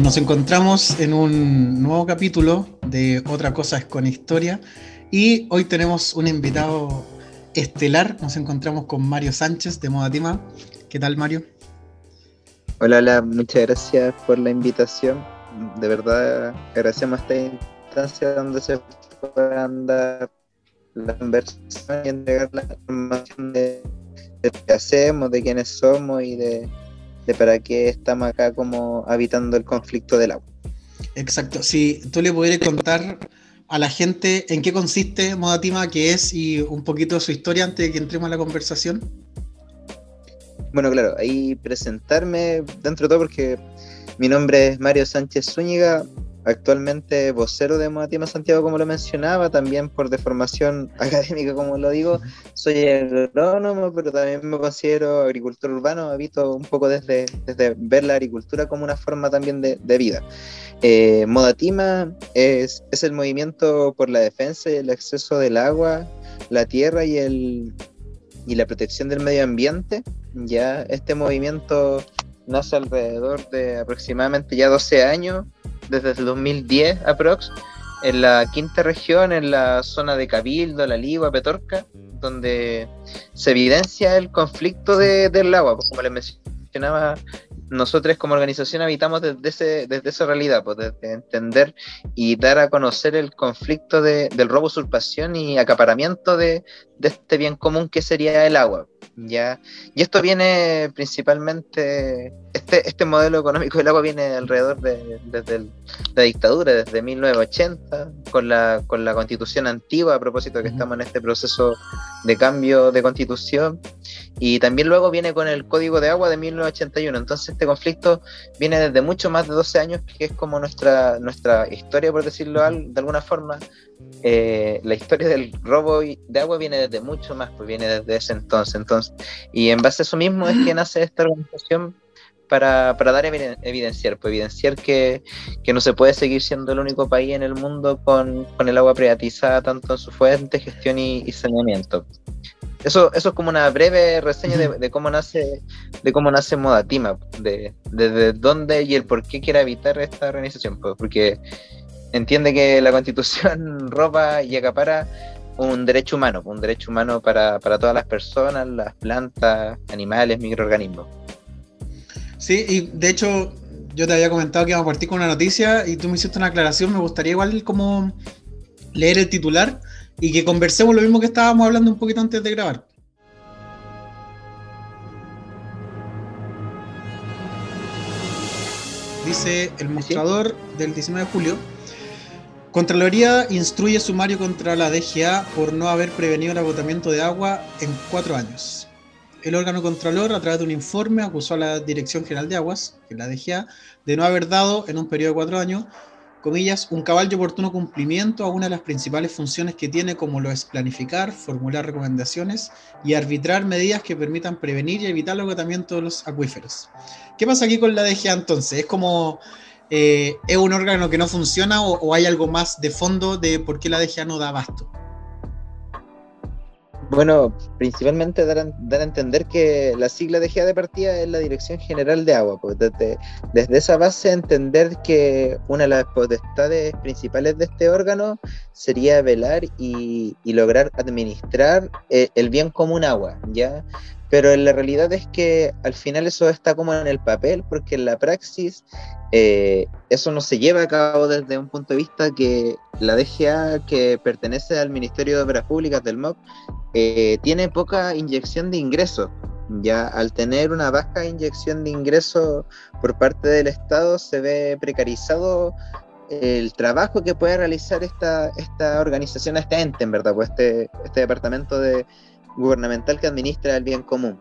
Nos encontramos en un nuevo capítulo de Otra cosa es con historia y hoy tenemos un invitado estelar. Nos encontramos con Mario Sánchez de Modatima. ¿Qué tal, Mario? Hola, hola, muchas gracias por la invitación. De verdad, agradecemos esta instancia donde se puedan dar la conversación y entregar la información de, de lo que hacemos, de quiénes somos y de de para qué estamos acá como habitando el conflicto del agua. Exacto. Si tú le pudieras contar a la gente en qué consiste Modatima, qué es y un poquito su historia antes de que entremos a la conversación. Bueno, claro, ahí presentarme dentro de todo porque mi nombre es Mario Sánchez Zúñiga, actualmente vocero de Modatima Santiago, como lo mencionaba, también por deformación académica, como lo digo, soy agrónomo, pero también me considero agricultor urbano, habito un poco desde, desde ver la agricultura como una forma también de, vida. Eh, Modatima es, es el movimiento por la defensa y el acceso del agua, la tierra y, el, y la protección del medio ambiente. Ya este movimiento nace alrededor de aproximadamente ya 12 años desde el 2010 aprox, en la quinta región, en la zona de Cabildo, La Ligua, Petorca, donde se evidencia el conflicto de, del agua, pues, como les mencionaba nosotros como organización habitamos desde, ese, desde esa realidad, pues desde entender y dar a conocer el conflicto de, del robo, usurpación y acaparamiento de, de, este bien común que sería el agua. ¿ya? Y esto viene principalmente, este, este modelo económico del agua viene alrededor de, desde la dictadura, desde 1980, con la, con la constitución antigua, a propósito de que estamos en este proceso de cambio de constitución, y también luego viene con el Código de Agua de 1981. Entonces este conflicto viene desde mucho más de 12 años, que es como nuestra, nuestra historia, por decirlo de alguna forma. Eh, la historia del robo de agua viene desde mucho más, pues viene desde ese entonces. entonces y en base a eso mismo es que nace esta organización para, para dar evidenciar, pues evidenciar que, que, no se puede seguir siendo el único país en el mundo con, con el agua privatizada tanto en su fuente, gestión y saneamiento. Eso, eso es como una breve reseña de, cómo nace, de cómo nace Modatima, de, de, dónde y el por qué quiere habitar esta organización, pues, porque entiende que la constitución roba y acapara un derecho humano, un derecho humano para, para todas las personas, las plantas, animales, microorganismos. Sí, y de hecho yo te había comentado que íbamos a partir con una noticia y tú me hiciste una aclaración, me gustaría igual como leer el titular y que conversemos lo mismo que estábamos hablando un poquito antes de grabar. Dice el mostrador del 19 de julio. Contraloría instruye sumario contra la DGA por no haber prevenido el agotamiento de agua en cuatro años. El órgano contralor, a través de un informe, acusó a la Dirección General de Aguas, que es la DGA, de no haber dado en un periodo de cuatro años comillas, un cabal de oportuno cumplimiento a una de las principales funciones que tiene, como lo es planificar, formular recomendaciones y arbitrar medidas que permitan prevenir y evitar el agotamiento de los acuíferos. ¿Qué pasa aquí con la DGA entonces? ¿Es como, eh, es un órgano que no funciona o, o, hay algo más de fondo de por qué la DGA no da abasto? Bueno, principalmente dar a, entender que la sigla de GA de partida es la Dirección General de Agua. Pues desde, esa base entender que una de las potestades principales de este órgano sería velar y, lograr administrar eh, el bien común agua, ¿ya? Pero la realidad es que al final eso está como en el papel, porque en la praxis eh, eso no se lleva a cabo desde un punto de vista que la DGA, que pertenece al Ministerio de Obras Públicas del MOP, eh, tiene poca inyección de ingresos. Ya al tener una baja inyección de ingresos por parte del Estado, se ve precarizado el trabajo que puede realizar esta, esta organización, este ente, en verdad, pues este, este departamento de, gubernamental que administra el bien común.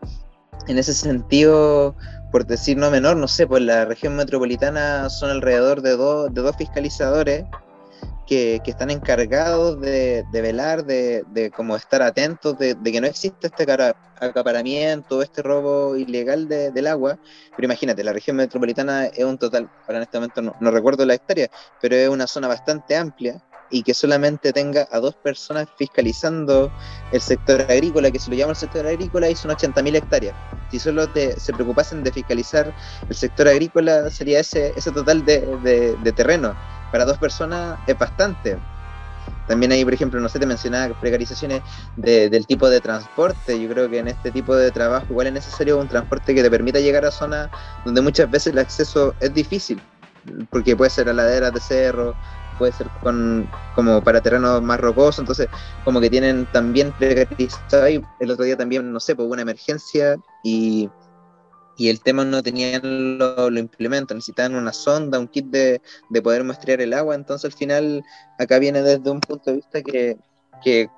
En ese sentido, por decir no menor, no sé, pues la región metropolitana son alrededor de, de dos fiscalizadores que, están encargados de, velar, de, de, como estar atentos, de, que no existe este acaparamiento, este robo ilegal del agua. Pero imagínate, la región metropolitana es un total, ahora en este momento no, no recuerdo la hectárea, pero es una zona bastante amplia y que solamente tenga a dos personas fiscalizando el sector agrícola, que si lo llama el sector agrícola, y son 80.000 hectáreas. Si solo se preocupasen de fiscalizar el sector agrícola, sería ese, ese total de, de terreno. Para dos personas es bastante. También hay, por ejemplo, no sé, te mencionaba precarizaciones del tipo de transporte. Yo creo que en este tipo de trabajo igual es necesario un transporte que te permita llegar a zonas donde muchas veces el acceso es difícil, porque puede ser a laderas de cerro, puede ser con, como para terrenos más rocosos, entonces como que tienen también precarizado ahí. El otro día también, no sé, pues una emergencia y y el tema no tenían los lo implementos, necesitaban una sonda, un kit de, poder muestrear el agua, entonces al final acá viene desde un punto de vista que,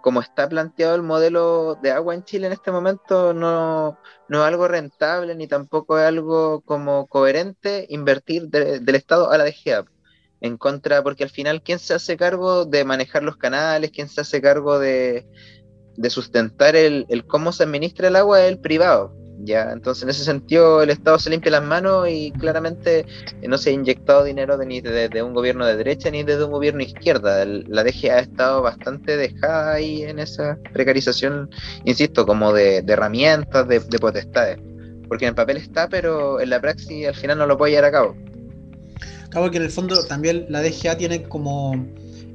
como está planteado el modelo de agua en Chile en este momento, no, no es algo rentable ni tampoco es algo como coherente invertir del Estado a la DGA. En contra, porque al final, ¿quién se hace cargo de manejar los canales? ¿Quién se hace cargo de, sustentar el, cómo se administra el agua? Es el privado ¿ya? Entonces, en ese sentido, el Estado se limpia las manos y claramente eh, no se ha inyectado dinero de, ni de, un gobierno de derecha ni de un gobierno de izquierda. la DGA ha estado bastante dejada ahí en esa precarización, insisto, como de, herramientas, de, potestades. Porque en el papel está, pero en la praxis al final no lo puede llevar a cabo. Claro, que en el fondo también la DGA tiene como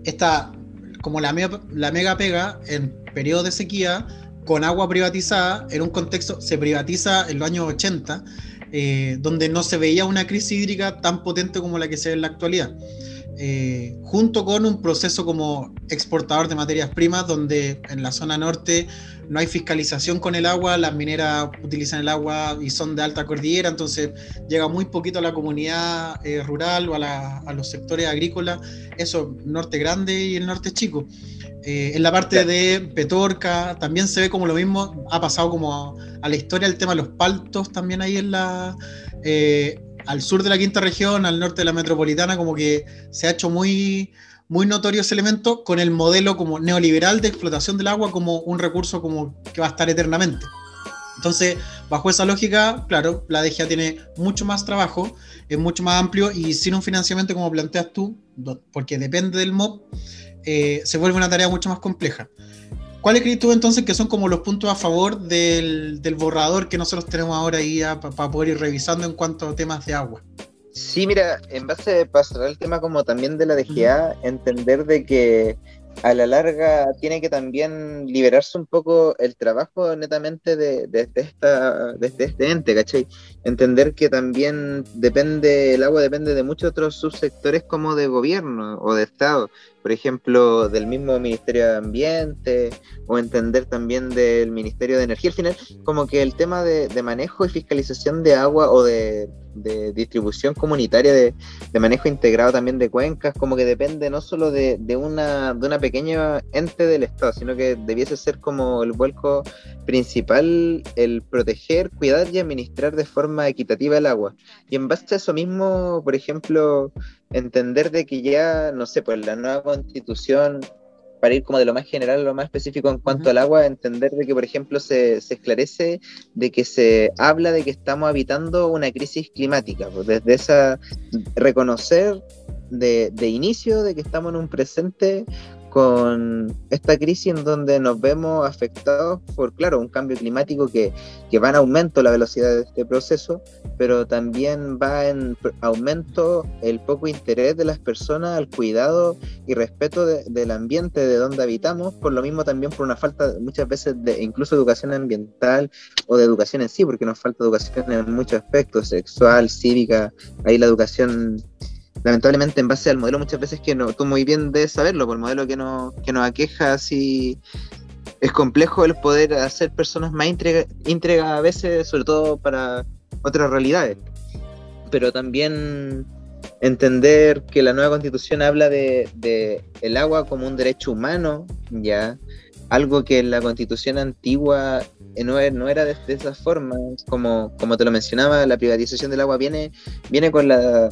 esta, como la, mega pega en periodo de sequía, con agua privatizada, en un contexto, se privatiza en los años 80, eh, donde no se veía una crisis hídrica tan potente como la que se ve en la actualidad. Eh, junto con un proceso como exportador de materias primas, donde en la zona norte no hay fiscalización con el agua, las mineras utilizan el agua y son de alta cordillera, entonces llega muy poquito a la comunidad eh, rural o a, a, los sectores agrícolas, eso, norte grande y el norte chico. Eh, en la parte de Petorca también se ve como lo mismo, ha pasado como a, la historia el tema de los paltos también ahí en la... Eh, al sur de la quinta región, al norte de la metropolitana, como que se ha hecho muy, muy notorio ese elemento con el modelo como neoliberal de explotación del agua como un recurso como que va a estar eternamente. Entonces, bajo esa lógica, claro, la DGA tiene mucho más trabajo, es mucho más amplio y sin un financiamiento como planteas tú, porque depende del MOB, eh, se vuelve una tarea mucho más compleja. ¿Cuáles crees tú entonces que son como los puntos a favor del, borrador que nosotros tenemos ahora ahí para poder ir revisando en cuanto a temas de agua? Sí, mira, en base a pasar el tema como también de la DGA, entender de que a la larga tiene que también liberarse un poco el trabajo netamente de, de, esta, de, este ente, ¿cachai? Entender que también depende, el agua depende de muchos otros subsectores como de gobierno o de Estado por ejemplo, del mismo Ministerio de Ambiente o entender también del Ministerio de Energía. Al final, como que el tema de, manejo y fiscalización de agua o de, distribución comunitaria, de, manejo integrado también de cuencas, como que depende no solo de, una, de una pequeña ente del Estado, sino que debiese ser como el vuelco principal el proteger, cuidar y administrar de forma equitativa el agua. Y en base a eso mismo, por ejemplo, entender de que ya, no sé, pues la nueva constitución, para ir como de lo más general a lo más específico en cuanto al agua, entender de que, por ejemplo, se, se, esclarece de que se habla de que estamos habitando una crisis climática, pues desde esa reconocer de, de inicio de que estamos en un presente con esta crisis en donde nos vemos afectados por, claro, un cambio climático que, va en aumento la velocidad de este proceso, pero también va en aumento el poco interés de las personas al cuidado y respeto del ambiente de donde habitamos, por lo mismo también por una falta muchas veces de incluso educación ambiental o de educación en sí, porque nos falta educación en muchos aspectos, sexual, cívica, ahí la educación lamentablemente en base al modelo muchas veces que no, tú muy bien debes saberlo, por el modelo que, no, que nos aqueja así es complejo el poder hacer personas más íntegras a veces, sobre todo para otras realidades. Pero también entender que la nueva constitución habla de, el agua como un derecho humano, ya, algo que en la constitución antigua no, no era de, de, esa forma, como, como te lo mencionaba, la privatización del agua viene, viene con la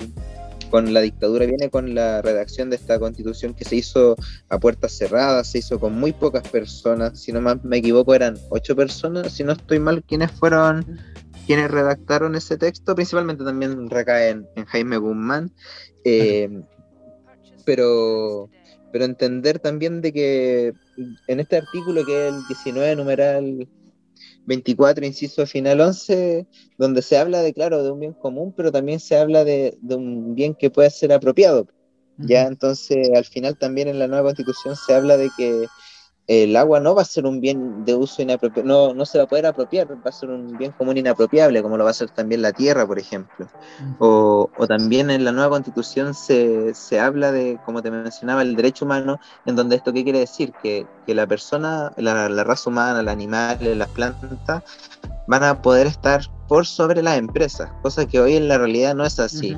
con la dictadura viene con la redacción de esta constitución que se hizo a puertas cerradas, se hizo con muy pocas personas, si no me equivoco eran ocho personas, si no estoy mal, quienes fueron quienes redactaron ese texto, principalmente también recae en, Jaime Guzmán, eh, pero pero entender también de que en este artículo que es el 19 numeral 24, inciso final 11, donde se habla de, claro, de un bien común, pero también se habla de, de un bien que puede ser apropiado. Ya, entonces, al final también en la nueva constitución se habla de que el agua no va a ser un bien de uso inapropiado, no, no se va a poder apropiar, va a ser un bien común inapropiable, como lo va a ser también la tierra, por ejemplo. o, o, también en la nueva constitución se, se, habla de, como te mencionaba, el derecho humano, en donde esto qué quiere decir, que, que la persona, la, la, raza humana, los animales, las plantas, van a poder estar por sobre las empresas, cosa que hoy en la realidad no es así.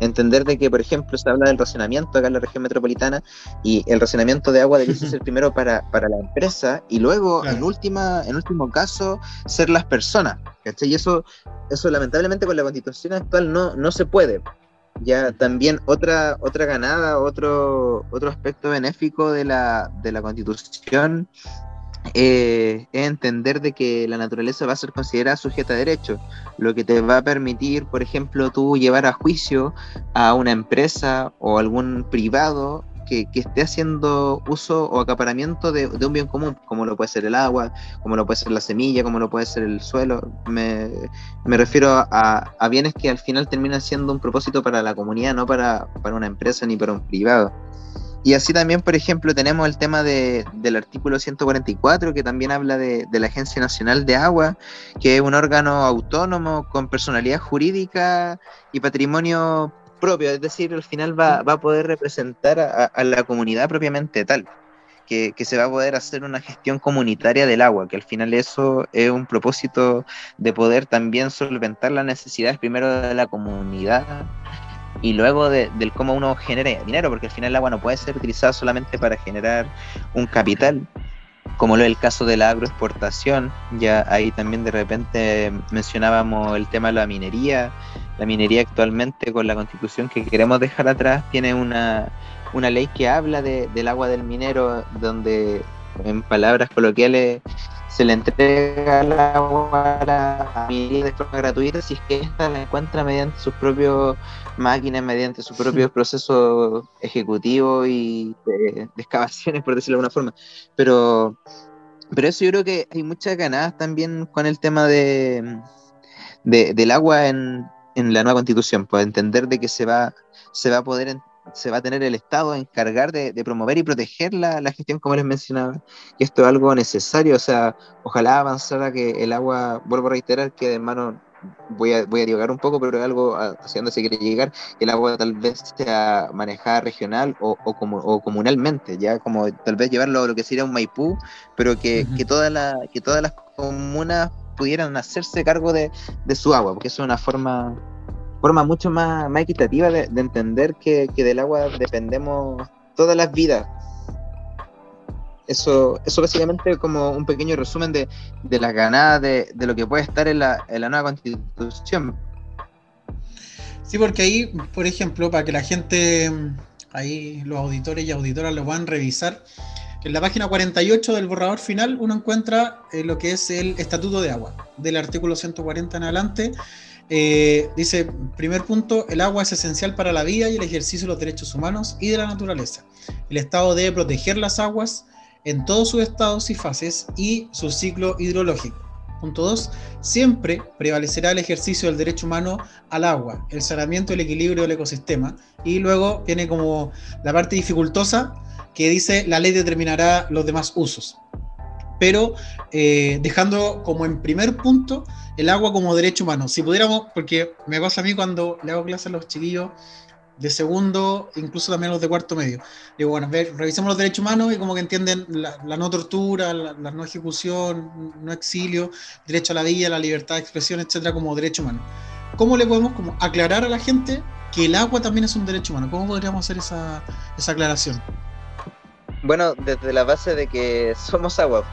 Entender de que, por ejemplo, se habla del racionamiento acá en la región metropolitana y el racionamiento de agua debe ser primero para, para, la empresa y luego, en, última, en último caso, ser las personas. ¿cachai? Y eso, eso lamentablemente con la constitución actual no, no se puede. Ya también otra, otra ganada, otro, otro aspecto benéfico de la, de la constitución eh, es entender de que la naturaleza va a ser considerada sujeta a derecho, lo que te va a permitir, por ejemplo, tú llevar a juicio a una empresa o algún privado que, esté haciendo uso o acaparamiento de, un bien común, como lo puede ser el agua, como lo puede ser la semilla, como lo puede ser el suelo. Me, refiero a, a, bienes que al final terminan siendo un propósito para la comunidad, no para, para una empresa ni para un privado. Y así también, por ejemplo, tenemos el tema de, del artículo 144, que también habla de, la Agencia Nacional de Agua, que es un órgano autónomo con personalidad jurídica y patrimonio propio, es decir, al final va, va a poder representar a, a, la comunidad propiamente tal, que, que se va a poder hacer una gestión comunitaria del agua, que al final eso es un propósito de poder también solventar las necesidades primero de la comunidad y luego de, del cómo uno genera dinero, porque al final el agua no puede ser utilizada solamente para generar un capital, como lo es el caso de la agroexportación, ya ahí también de repente mencionábamos el tema de la minería, la minería actualmente con la constitución que queremos dejar atrás tiene una, una ley que habla de, del agua del minero, donde en palabras coloquiales se le entrega el agua a la minería de forma gratuita si es que ésta la encuentra mediante sus propios máquinas, mediante sus propios procesos ejecutivos y de, de, excavaciones, por decirlo de alguna forma. Pero, pero eso yo creo que hay muchas ganadas también con el tema de, de del agua en, en, la nueva constitución, por entender de que se va, se va a poder se va a tener el Estado a encargar de, de promover y proteger la, la, gestión, como les mencionaba, que esto es algo necesario, o sea, ojalá avanzara que el agua, vuelvo a reiterar que de mano voy a, voy a divagar un poco, pero es algo hacia donde se quiere llegar, el agua tal vez sea manejada regional o, o, como, o comunalmente, ya como tal vez llevarlo a lo que sería un Maipú, pero que, uh -huh. que, toda la, que todas las comunas pudieran hacerse cargo de, de su agua, porque eso es una forma forma mucho más, más equitativa de, de entender que, que, del agua dependemos todas las vidas. Eso, eso básicamente como un pequeño resumen de, de las ganadas de, de, lo que puede estar en la, en la nueva constitución. Sí, porque ahí, por ejemplo, para que la gente, ahí los auditores y auditoras lo puedan revisar, en la página 48 del borrador final uno encuentra eh, lo que es el Estatuto de Agua, del artículo 140 en adelante, eh, dice, primer punto, el agua es esencial para la vida y el ejercicio de los derechos humanos y de la naturaleza. El Estado debe proteger las aguas en todos sus estados y fases y su ciclo hidrológico. Punto 2. Siempre prevalecerá el ejercicio del derecho humano al agua, el saneamiento y el equilibrio del ecosistema. Y luego viene como la parte dificultosa que dice la ley determinará los demás usos pero eh, dejando como en primer punto el agua como derecho humano. Si pudiéramos, porque me pasa a mí cuando le hago clases a los chiquillos de segundo, incluso también los de cuarto medio. Digo, bueno, ver, revisemos los derechos humanos y como que entienden la, la no tortura, la, la, no ejecución, no exilio, derecho a la vida, la libertad de expresión, etcétera, como derecho humano. ¿Cómo le podemos como aclarar a la gente que el agua también es un derecho humano? ¿Cómo podríamos hacer esa, esa aclaración? Bueno, desde la base de que somos agua,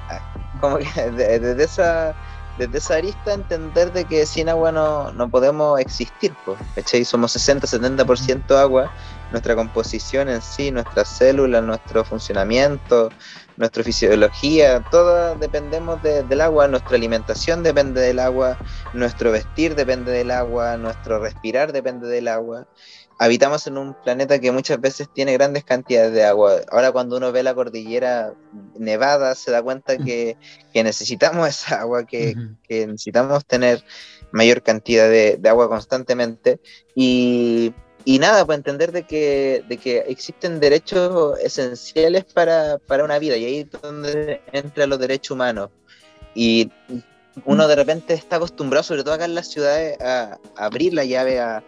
que desde esa, desde esa arista entender de que sin agua no, no podemos existir, pues, ¿cachai? Somos 60-70% agua nuestra composición en sí, nuestras células, nuestro funcionamiento, nuestra fisiología, todo dependemos del agua, nuestra alimentación depende del agua, nuestro vestir depende del agua, nuestro respirar depende del agua. Habitamos en un planeta que muchas veces tiene grandes cantidades de agua. Ahora cuando uno ve la cordillera nevada se da cuenta que, necesitamos esa agua, que, que necesitamos tener mayor cantidad de, agua constantemente y, nada, para entender de que, de que existen derechos esenciales para, una vida y ahí es donde entran los derechos humanos. Y uno de repente está acostumbrado, sobre todo acá en las ciudades, a, abrir la llave, a,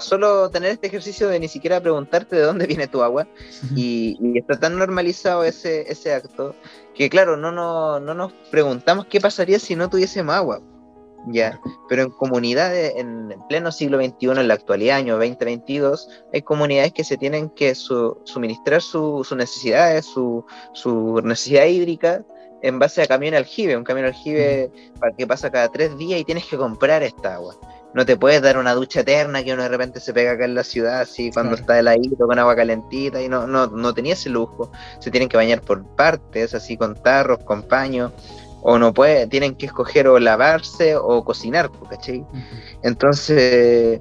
solo tener este ejercicio de ni siquiera preguntarte de dónde viene tu agua y, está tan normalizado ese, ese acto que claro, no, no, no nos preguntamos qué pasaría si no tuviésemos agua. Ya, pero en comunidades en pleno siglo XXI, en la actualidad, año 2022, hay comunidades que se tienen que suministrar sus necesidades, su, necesidad hídrica en base a camión aljibe, un camión aljibe para que pasa cada tres días y tienes que comprar esta agua. No te puedes dar una ducha eterna que uno de repente se pega acá en la ciudad, así cuando está el aire con agua calentita y no, no, no tenía ese lujo. Se tienen que bañar por partes, así con tarros, con paños o no puede, tienen que escoger o lavarse o cocinar, ¿cachai? Entonces,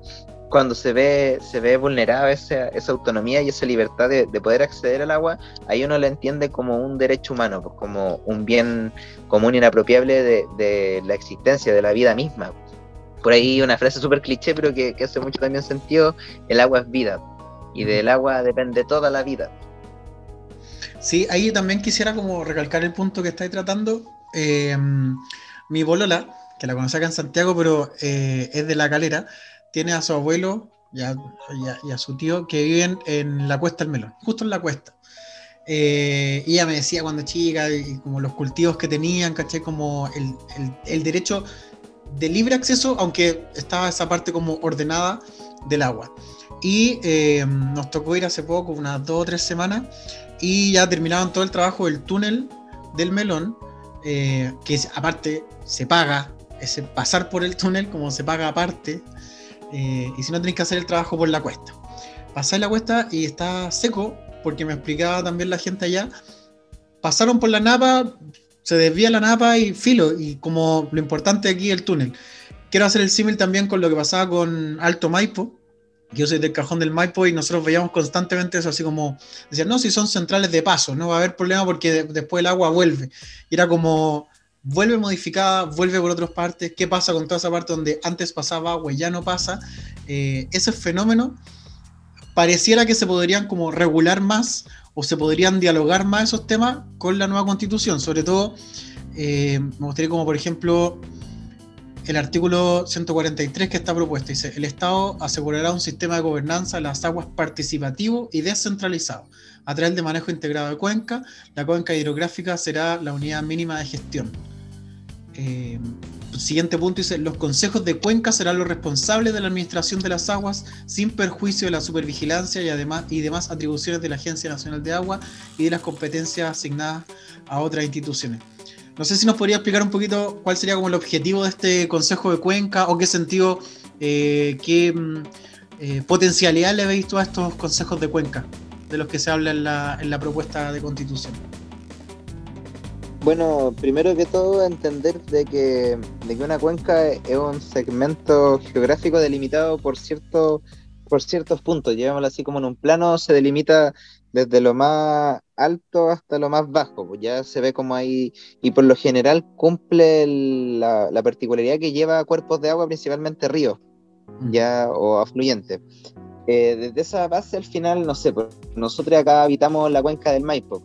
cuando se ve, se ve vulnerada esa, esa autonomía y esa libertad de, poder acceder al agua, ahí uno la entiende como un derecho humano, pues, como un bien común inapropiable de, de la existencia, de la vida misma. Por ahí una frase súper cliché, pero que, que hace mucho también sentido, el agua es vida, y del agua depende toda la vida. Sí, ahí también quisiera como recalcar el punto que estáis tratando, eh, mi bolola, que la conocí acá en Santiago, pero eh, es de la calera, tiene a su abuelo y a, su tío que viven en la cuesta del melón, justo en la cuesta. Eh, y ella me decía cuando chica, y como los cultivos que tenían, caché, como el, derecho de libre acceso, aunque estaba esa parte como ordenada del agua. Y nos tocó ir hace poco, unas dos o tres semanas, y ya terminaban todo el trabajo del túnel del melón eh, que aparte se paga, ese pasar por el túnel como se paga aparte, eh, y si no tenéis que hacer el trabajo por la cuesta. Pasáis la cuesta y está seco, porque me explicaba también la gente allá, pasaron por la napa, se desvía la napa y filo, y como lo importante aquí el túnel. Quiero hacer el símil también con lo que pasaba con Alto Maipo, yo soy del cajón del Maipo y nosotros veíamos constantemente eso, así como, decían, no, si son centrales de paso, no va a haber problema porque después el agua vuelve. Y era como, vuelve modificada, vuelve por otras partes, ¿qué pasa con toda esa parte donde antes pasaba agua y ya no pasa? Eh, ese fenómeno pareciera que se podrían como regular más o se podrían dialogar más esos temas con la nueva constitución, sobre todo, eh, me gustaría como por ejemplo el artículo 143 que está propuesto. Dice, el Estado asegurará un sistema de gobernanza de las aguas participativo y descentralizado. A través de manejo integrado de cuenca, la cuenca hidrográfica será la unidad mínima de gestión. Eh, siguiente punto dice, los consejos de cuenca serán los responsables de la administración de las aguas sin perjuicio de la supervigilancia y, además, y demás atribuciones de la Agencia Nacional de Agua y de las competencias asignadas a otras instituciones. No sé si nos podría explicar un poquito cuál sería como el objetivo de este Consejo de Cuenca o qué sentido, eh, qué mm, eh, potencialidad le veis a estos consejos de Cuenca de los que se habla en la, en la propuesta de constitución. Bueno, primero que todo entender de que, de que una cuenca es un segmento geográfico delimitado por, cierto, por ciertos puntos, llevémoslo así como en un plano, se delimita desde lo más alto hasta lo más bajo, pues ya se ve como ahí, y por lo general cumple la, particularidad que lleva cuerpos de agua, principalmente ríos, ya, o afluentes. Eh, desde esa base al final, no sé, pues, nosotros acá habitamos la cuenca del Maipo,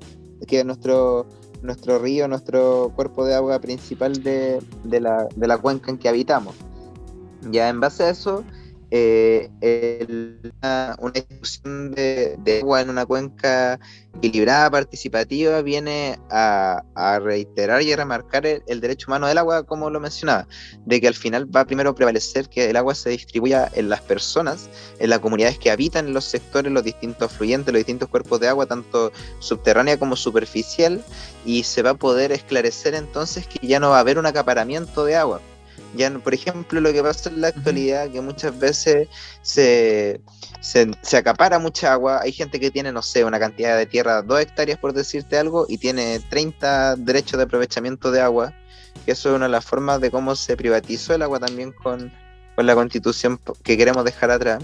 que es nuestro, nuestro río, nuestro cuerpo de agua principal de, de, la, de la cuenca en que habitamos. Ya en base a eso, eh, una, discusión de, agua en una cuenca equilibrada, participativa, viene a, reiterar y a remarcar el, derecho humano del agua, como lo mencionaba, de que al final va primero a prevalecer que el agua se distribuya en las personas, en las comunidades que habitan en los sectores, los distintos fluyentes, los distintos cuerpos de agua, tanto subterránea como superficial, y se va a poder esclarecer entonces que ya no va a haber un acaparamiento de agua Ya, por ejemplo, lo que pasa en la actualidad, que muchas veces se, se, acapara mucha agua. Hay gente que tiene, no sé, una cantidad de tierra, dos hectáreas por decirte algo, y tiene 30 derechos de aprovechamiento de agua, que eso es una de las formas de cómo se privatizó el agua también con, con la constitución que queremos dejar atrás.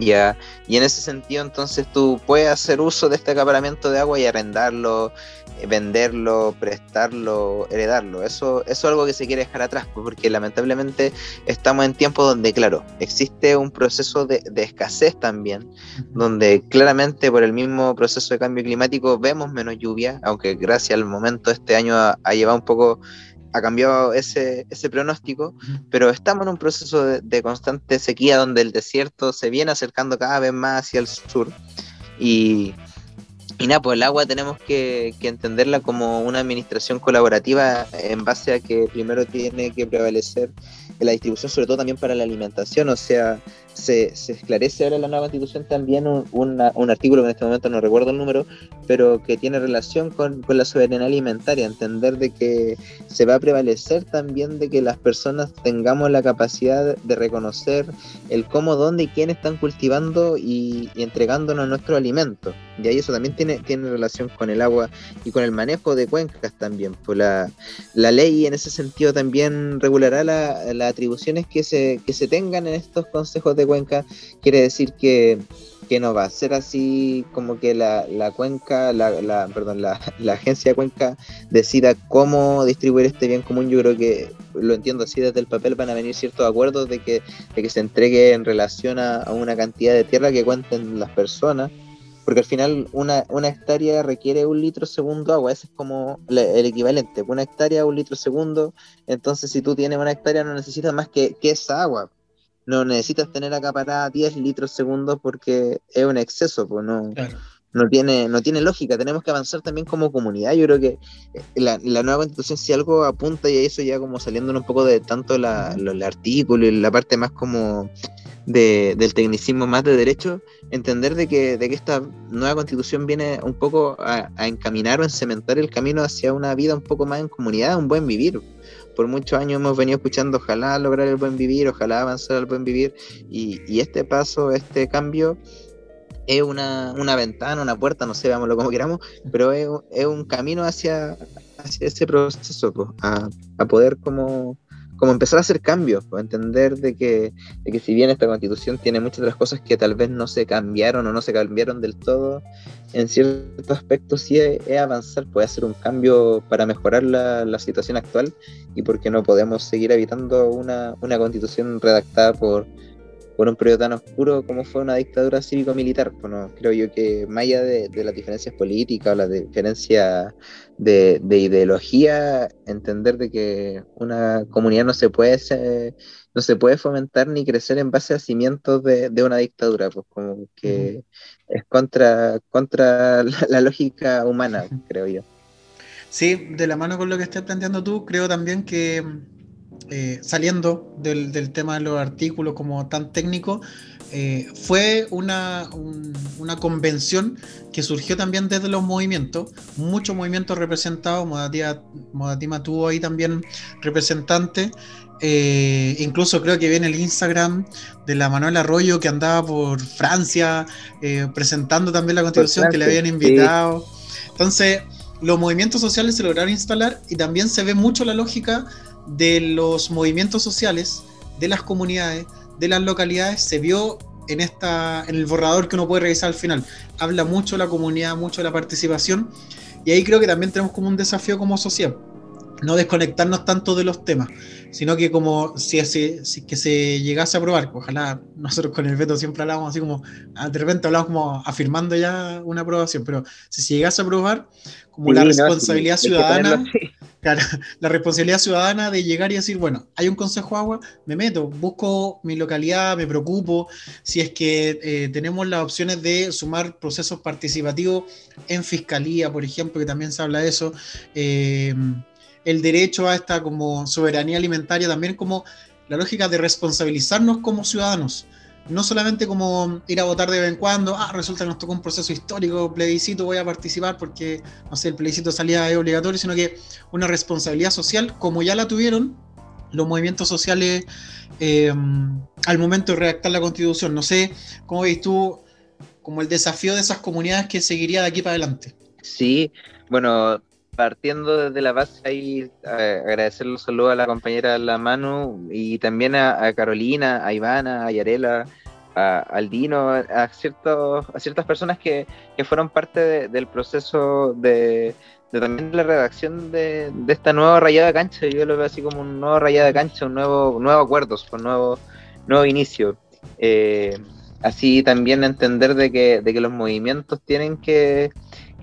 Ya, y en ese sentido entonces tú puedes hacer uso de este acaparamiento de agua y arrendarlo, eh, venderlo, prestarlo, heredarlo. Eso, eso es algo que se quiere dejar atrás, pues, porque lamentablemente estamos en tiempos donde, claro, existe un proceso de, escasez también, donde claramente por el mismo proceso de cambio climático vemos menos lluvia, aunque gracias al momento este año ha llevado un poco ha cambiado ese, ese pronóstico, pero estamos en un proceso de, constante sequía donde el desierto se viene acercando cada vez más hacia el sur. Y, y nada, pues el agua tenemos que, que, entenderla como una administración colaborativa en base a que primero tiene que prevalecer la distribución, sobre todo también para la alimentación, o sea, se, esclarece ahora en la nueva constitución también un, artículo que en este momento no recuerdo el número, pero que tiene relación con, la soberanía alimentaria, entender de que se va a prevalecer también de que las personas tengamos la capacidad de reconocer el cómo, dónde y quién están cultivando y, entregándonos nuestro alimento. Y ahí eso también tiene, tiene relación con el agua y con el manejo de cuencas también. Pues la, la ley en ese sentido también regulará las atribuciones que se, que se tengan en estos consejos de cuenca, quiere decir que, no va a ser así como que la, cuenca, la, perdón, la, agencia de cuenca decida cómo distribuir este bien común. Yo creo que lo entiendo así desde el papel van a venir ciertos acuerdos de que, que se entregue en relación a, una cantidad de tierra que cuenten las personas porque al final una, una, hectárea requiere un litro segundo agua, ese es como el equivalente, una hectárea un litro segundo, entonces si tú tienes una hectárea no necesitas más que, que esa agua, no necesitas tener acaparada 10 litros segundos porque es un exceso, pues no, no, tiene, no tiene lógica. Tenemos que avanzar también como comunidad. Yo creo que eh, la, nueva constitución, si algo apunta y a eso ya como saliendo un poco de tanto la, los artículos y la parte más como de, del tecnicismo más de derecho, entender de que, de que esta nueva constitución viene un poco a, a encaminar o encementar el camino hacia una vida un poco más en comunidad, un buen vivir por muchos años hemos venido escuchando, ojalá lograr el buen vivir, ojalá avanzar al buen vivir, y, este paso, este cambio, es una, ventana, una puerta, no sé, veámoslo como queramos, pero es, un camino hacia, hacia ese proceso, a, a poder como como empezar a hacer cambios, pues, entender de que, de que si bien esta constitución tiene muchas de las cosas que tal vez no se cambiaron o no se cambiaron del todo, en ciertos aspectos sí es, avanzar, puede hacer un cambio para mejorar la, la, situación actual y porque no podemos seguir evitando una, una constitución redactada por por un periodo tan oscuro como fue una dictadura cívico-militar. Bueno, creo yo que más allá de, las diferencias políticas o las diferencias de, ideología, entender de que una comunidad no se puede no se puede fomentar ni crecer en base a cimientos de, una dictadura, pues como que es contra, contra la, lógica humana, creo yo. Sí, de la mano con lo que estás planteando tú, creo también que eh, saliendo del, tema de los artículos como tan técnico, eh, fue una, una, convención que surgió también desde los movimientos, muchos movimientos representados, Modatima, tuvo ahí también representantes, eh, incluso creo que viene el Instagram de la Manuela Arroyo que andaba por Francia presentando también la constitución que le habían invitado. Entonces, los movimientos sociales se lograron instalar y también se ve mucho la lógica de los movimientos sociales, de las comunidades, de las localidades, se vio en, esta, en el borrador que uno puede revisar al final. Habla mucho la comunidad, mucho la participación, y ahí creo que también tenemos como un desafío como sociedad no desconectarnos tanto de los temas, sino que como si, si, que se llegase a aprobar, ojalá nosotros con el veto siempre hablamos así como, ah, de repente hablamos como afirmando ya una aprobación, pero si se llegase a aprobar, como la responsabilidad ciudadana, la responsabilidad ciudadana de llegar y decir, bueno, hay un consejo agua, me meto, busco mi localidad, me preocupo, si es que eh, tenemos las opciones de sumar procesos participativos en fiscalía, por ejemplo, que también se habla de eso. Eh, el derecho a esta como soberanía alimentaria, también como la lógica de responsabilizarnos como ciudadanos. No solamente como ir a votar de vez en cuando, ah, resulta que nos tocó un proceso histórico, plebiscito, voy a participar porque, no sé, el plebiscito salía obligatorio, sino que una responsabilidad social, como ya la tuvieron los movimientos sociales em, al momento de redactar la constitución. No sé cómo veis tú como el desafío de esas comunidades que seguiría de aquí para adelante. Sí, bueno, partiendo desde la base ahí, agradecer los saludos a la compañera La Manu y también a, Carolina, a Ivana, a Yarela, a Aldino, a, ciertos, a ciertas personas que, fueron parte del proceso de, también la redacción de, esta nueva rayada de cancha. Yo lo veo así como un nuevo rayada de cancha, un nuevo, nuevo acuerdos, un nuevo, nuevo inicio. Eh, así también entender de que, de que los movimientos tienen que,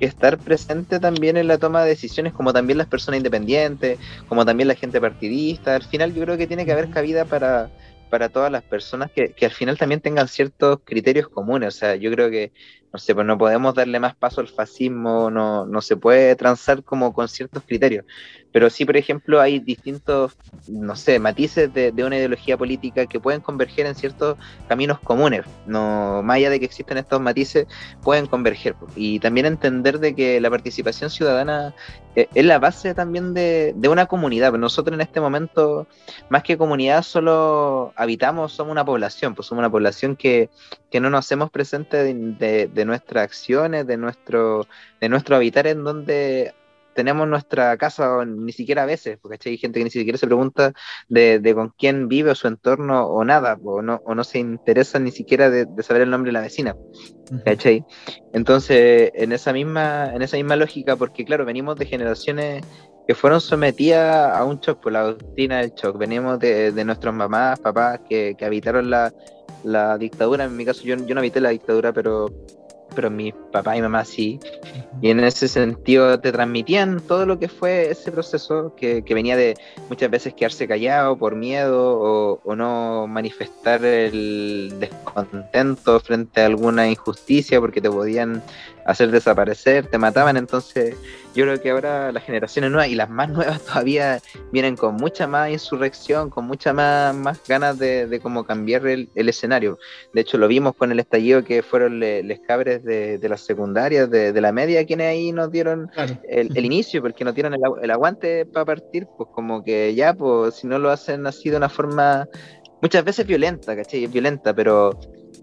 estar presentes también en la toma de decisiones, como también las personas independientes, como también la gente partidista. Al final yo creo que tiene que haber cabida para, para todas las personas que, que al final también tengan ciertos criterios comunes. O sea, yo creo que no sé, pues no podemos darle más paso al fascismo, no, no se puede transar como con ciertos criterios. Pero sí, por ejemplo, hay distintos, no sé, matices de, una ideología política que pueden converger en ciertos caminos comunes. No, más allá de que existen estos matices, pueden converger. Y también entender de que la participación ciudadana eh, es la base también de, una comunidad. Nosotros en este momento, más que comunidad, solo habitamos, somos una población, pues somos una población que, no nos hacemos presente de, de nuestras acciones, de nuestro, de nuestro habitar en donde tenemos nuestra casa, ni siquiera a veces, porque hay gente que ni siquiera se pregunta de, con quién vive o su entorno o nada, o no, o no se interesa ni siquiera de, saber el nombre de la vecina. ¿cachai? Entonces, en esa, misma, en esa misma lógica, porque claro, venimos de generaciones que fueron sometidas a un shock, por la doctrina del shock, venimos de, de nuestros mamás, papás que, que habitaron la, la, dictadura, en mi caso yo, yo no habité la dictadura, pero pero mi papá y mamá sí. Y en ese sentido te transmitían todo lo que fue ese proceso, que, que venía de muchas veces quedarse callado por miedo o, o, no manifestar el descontento frente a alguna injusticia porque te podían hacer desaparecer, te mataban. Entonces yo creo que ahora las generaciones nuevas y las más nuevas todavía vienen con mucha más insurrección, con mucha más, más ganas de, de cómo cambiar el, el, escenario. De hecho lo vimos con el estallido que fueron los cabres de, de, las secundarias, de, de, la media, quienes ahí nos dieron el, el, inicio, porque nos dieron el, el aguante para partir, pues como que ya, pues si no lo hacen así de una forma muchas veces violenta, ¿cachai? Violenta, pero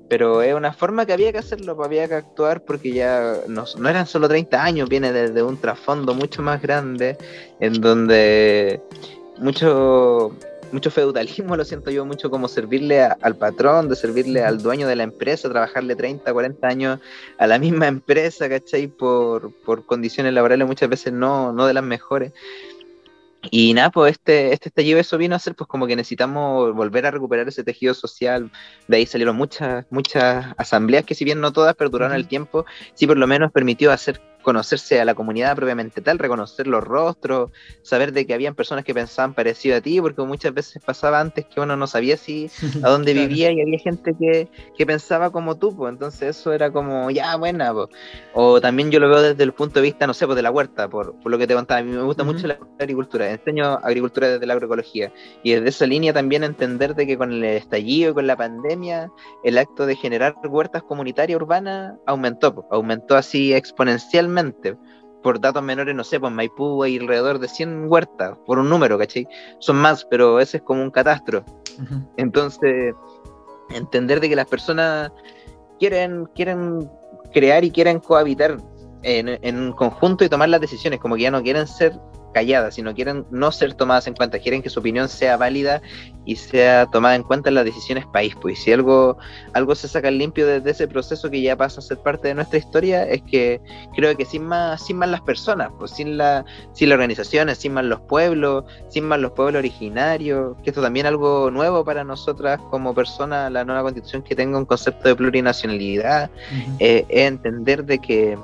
pero es una forma que había que hacerlo, pues, había que actuar porque ya no, no eran solo 30 años, viene desde un trasfondo mucho más grande, en donde mucho, mucho feudalismo lo siento yo mucho como servirle al patrón, de servirle al dueño de la empresa, trabajarle 30, 40 años a la misma empresa, ¿cachai? Por, por condiciones laborales muchas veces no, no de las mejores. Y nada, pues este, este estallido eso vino a ser pues como que necesitamos volver a recuperar ese tejido social. De ahí salieron muchas, muchas asambleas que si bien no todas perduraron el tiempo, sí por lo menos permitió hacer conocerse a la comunidad propiamente tal, reconocer los rostros, saber de que habían personas que pensaban parecido a ti, porque muchas veces pasaba antes que uno no sabía si a dónde vivía y había gente que, que pensaba como tú, pues entonces eso era como, ya, buena, pues. o también yo lo veo desde el punto de vista, no sé, pues de la huerta, por, por lo que te contaba, a mí me gusta mucho la agricultura, enseño agricultura desde la agroecología, y desde esa línea también entender de que con el estallido, con la pandemia, el acto de generar huertas comunitarias urbanas aumentó, aumentó así exponencialmente por datos menores, no sé, pues Maipú hay alrededor de 100 huertas, por un número, ¿cachai? Son más, pero ese es como un catastro. Entonces, entender de que las personas quieren, quieren crear y quieren cohabitar en, en un conjunto y tomar las decisiones, como que ya no quieren ser calladas, sino quieren no ser tomadas en cuenta, quieren que su opinión sea válida y sea tomada en cuenta en las decisiones país. Pues si algo, algo se saca limpio desde ese proceso que ya pasa a ser parte de nuestra historia, es que creo que sin más, sin más las personas, pues sin la, sin las organizaciones, sin más los pueblos, sin más los pueblos originarios, que esto también es algo nuevo para nosotras como personas, la nueva constitución que tenga un concepto de plurinacionalidad, eh, es entender de que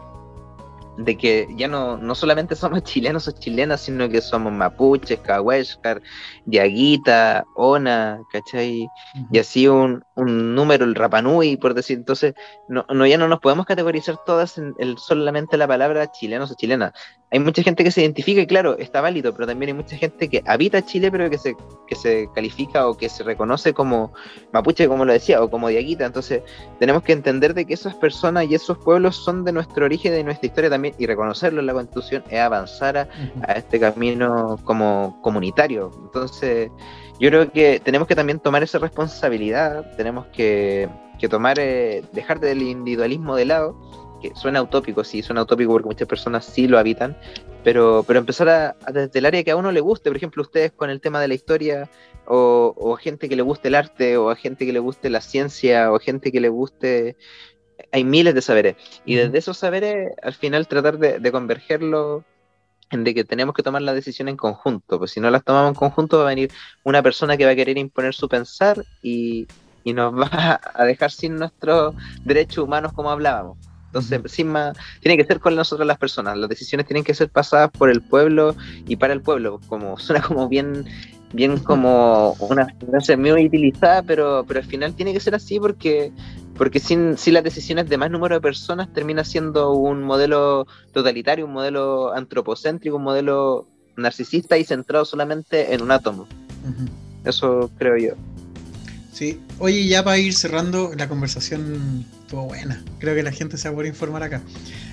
de que ya no, no solamente somos chilenos o chilenas, sino que somos mapuches, cahuéscar, diaguita, ona, ¿cachai? Y así un, un, número, el rapanui, por decir. Entonces, no, no, ya no nos podemos categorizar todas en el, solamente la palabra chilenos o chilenas. hay mucha gente que se identifica y claro, está válido, pero también hay mucha gente que habita Chile, pero que se, que se califica o que se reconoce como mapuche, como lo decía, o como diaguita. Entonces, tenemos que entender de que esas personas y esos pueblos son de nuestro origen, de nuestra historia también, y reconocerlo en la Constitución es avanzar a, a este camino como comunitario. Entonces, yo creo que tenemos que también tomar esa responsabilidad, tenemos que, que tomar, eh, dejar del individualismo de lado, que suena utópico, sí, suena utópico porque muchas personas sí lo habitan, pero, pero empezar a, desde el área que a uno le guste, por ejemplo, ustedes con el tema de la historia, o, o gente que le guste el arte, o a gente que le guste la ciencia, o gente que le guste hay miles de saberes. Y desde esos saberes, al final tratar de, de convergerlo de que tenemos que tomar la decisión en conjunto, pues si no las tomamos en conjunto va a venir una persona que va a querer imponer su pensar y, nos va a dejar sin nuestros derechos humanos como hablábamos. Entonces, sin más, tiene que ser con nosotros las personas. Las decisiones tienen que ser pasadas por el pueblo y para el pueblo. Como suena como bien, bien como una frase muy utilizada, pero, pero al final tiene que ser así porque porque sin, sin, las decisiones de más número de personas termina siendo un modelo totalitario, un modelo antropocéntrico, un modelo narcisista y centrado solamente en un átomo. Eso creo yo. Sí, oye, ya para ir cerrando, la conversación estuvo buena. Creo que la gente se va a poder informar acá.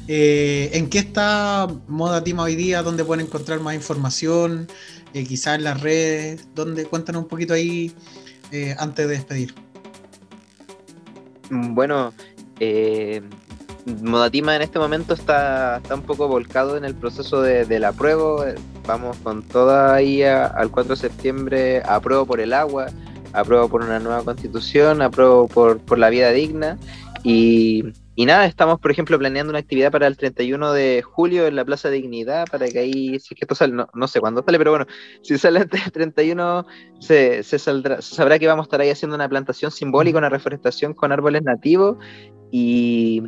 Eh, ¿En qué está Moda Team hoy día? ¿Dónde pueden encontrar más información? Eh, quizás en las redes. ¿Dónde? Cuéntanos un poquito ahí eh, antes de despedir. Bueno, eh, Modatima en este momento está, está un poco volcado en el proceso de, la prueba. Vamos con toda ahí al 4 de septiembre, apruebo por el agua, apruebo por una nueva constitución, apruebo por, por la vida digna. Y, y nada, estamos, por ejemplo, planeando una actividad para el 31 de julio en la Plaza Dignidad, para que ahí, si es que esto sale, no, sé cuándo sale, pero bueno, si sale el 31, se, se, saldrá, sabrá que vamos a estar ahí haciendo una plantación simbólica, una reforestación con árboles nativos, y,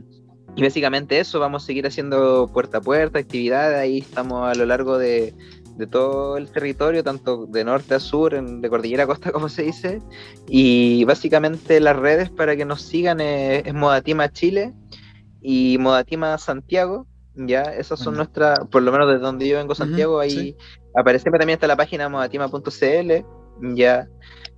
y básicamente eso, vamos a seguir haciendo puerta a puerta, actividades, ahí estamos a lo largo de, de todo el territorio, tanto de norte a sur, de cordillera a costa, como se dice. Y básicamente las redes para que nos sigan es, Modatima Chile y Modatima Santiago. Ya, esas son nuestras, por lo menos desde donde yo vengo, Santiago, ahí aparece también está la página modatima.cl. Ya,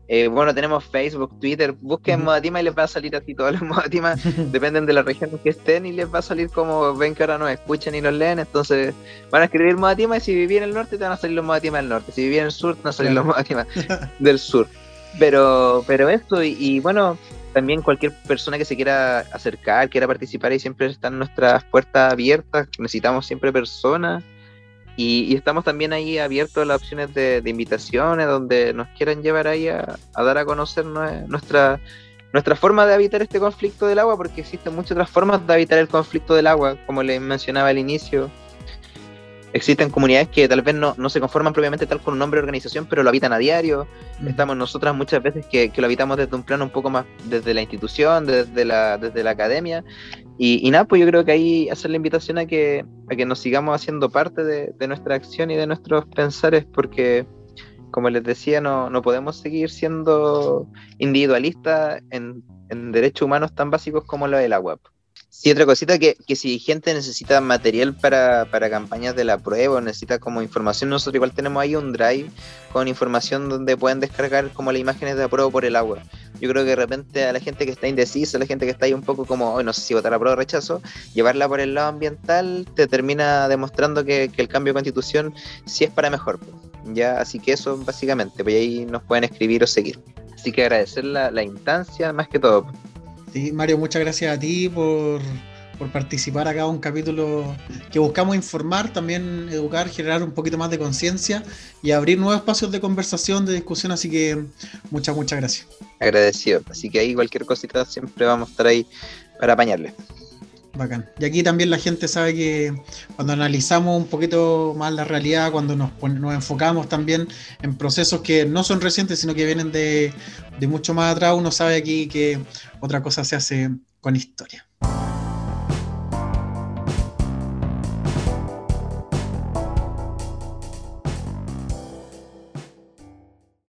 eh, bueno, tenemos Facebook, Twitter, busquen Modatima y les va a salir así todos los Modatima, dependen de la región en que estén y les va a salir como ven que ahora nos escuchan y nos leen, entonces van a escribir Modatima y si vivís en el norte te van a salir los Modatima del norte, si vivís en el sur te van a salir los Modatima del sur. Pero, pero esto, y, bueno, también cualquier persona que se quiera acercar, quiera participar y siempre están nuestras puertas abiertas, necesitamos siempre personas y, estamos también ahí abiertos a las opciones de, invitaciones, donde nos quieran llevar ahí a, dar a conocer nuestra, nuestra forma de habitar este conflicto del agua, porque existen muchas otras formas de habitar el conflicto del agua, como les mencionaba al inicio, existen comunidades que tal vez no, se conforman propiamente tal con un nombre de organización, pero lo habitan a diario. Mm. Estamos nosotras muchas veces que, lo habitamos desde un plano un poco más desde la institución, desde la, desde la academia. Y, nada, pues yo creo que ahí hacer la invitación a que, a que nos sigamos haciendo parte de, nuestra acción y de nuestros pensares, porque como les decía, no, no podemos seguir siendo individualistas en, en derechos humanos tan básicos como lo del agua. Sí, otra cosita que, que si gente necesita material para, para, campañas de la prueba o necesita como información, nosotros igual tenemos ahí un drive con información donde pueden descargar como las imágenes de apruebo por el agua. Yo creo que de repente a la gente que está indecisa, a la gente que está ahí un poco como, no sé si votar a prueba o rechazo, llevarla por el lado ambiental te termina demostrando que, el cambio de constitución sí es para mejor. Ya, así que eso básicamente, pues ahí nos pueden escribir o seguir. Así que agradecer la, la instancia más que todo. Sí, Mario, muchas gracias a ti por, participar acá un capítulo que buscamos informar, también educar, generar un poquito más de conciencia y abrir nuevos espacios de conversación, de discusión, así que muchas, muchas gracias. Agradecido, así que ahí cualquier cosita siempre vamos a estar ahí para apañarle. Bacán. Y aquí también la gente sabe que cuando analizamos un poquito más la realidad, cuando nos, nos enfocamos también en procesos que no son recientes, sino que vienen de, de mucho más atrás, uno sabe aquí que otra cosa se hace con historia.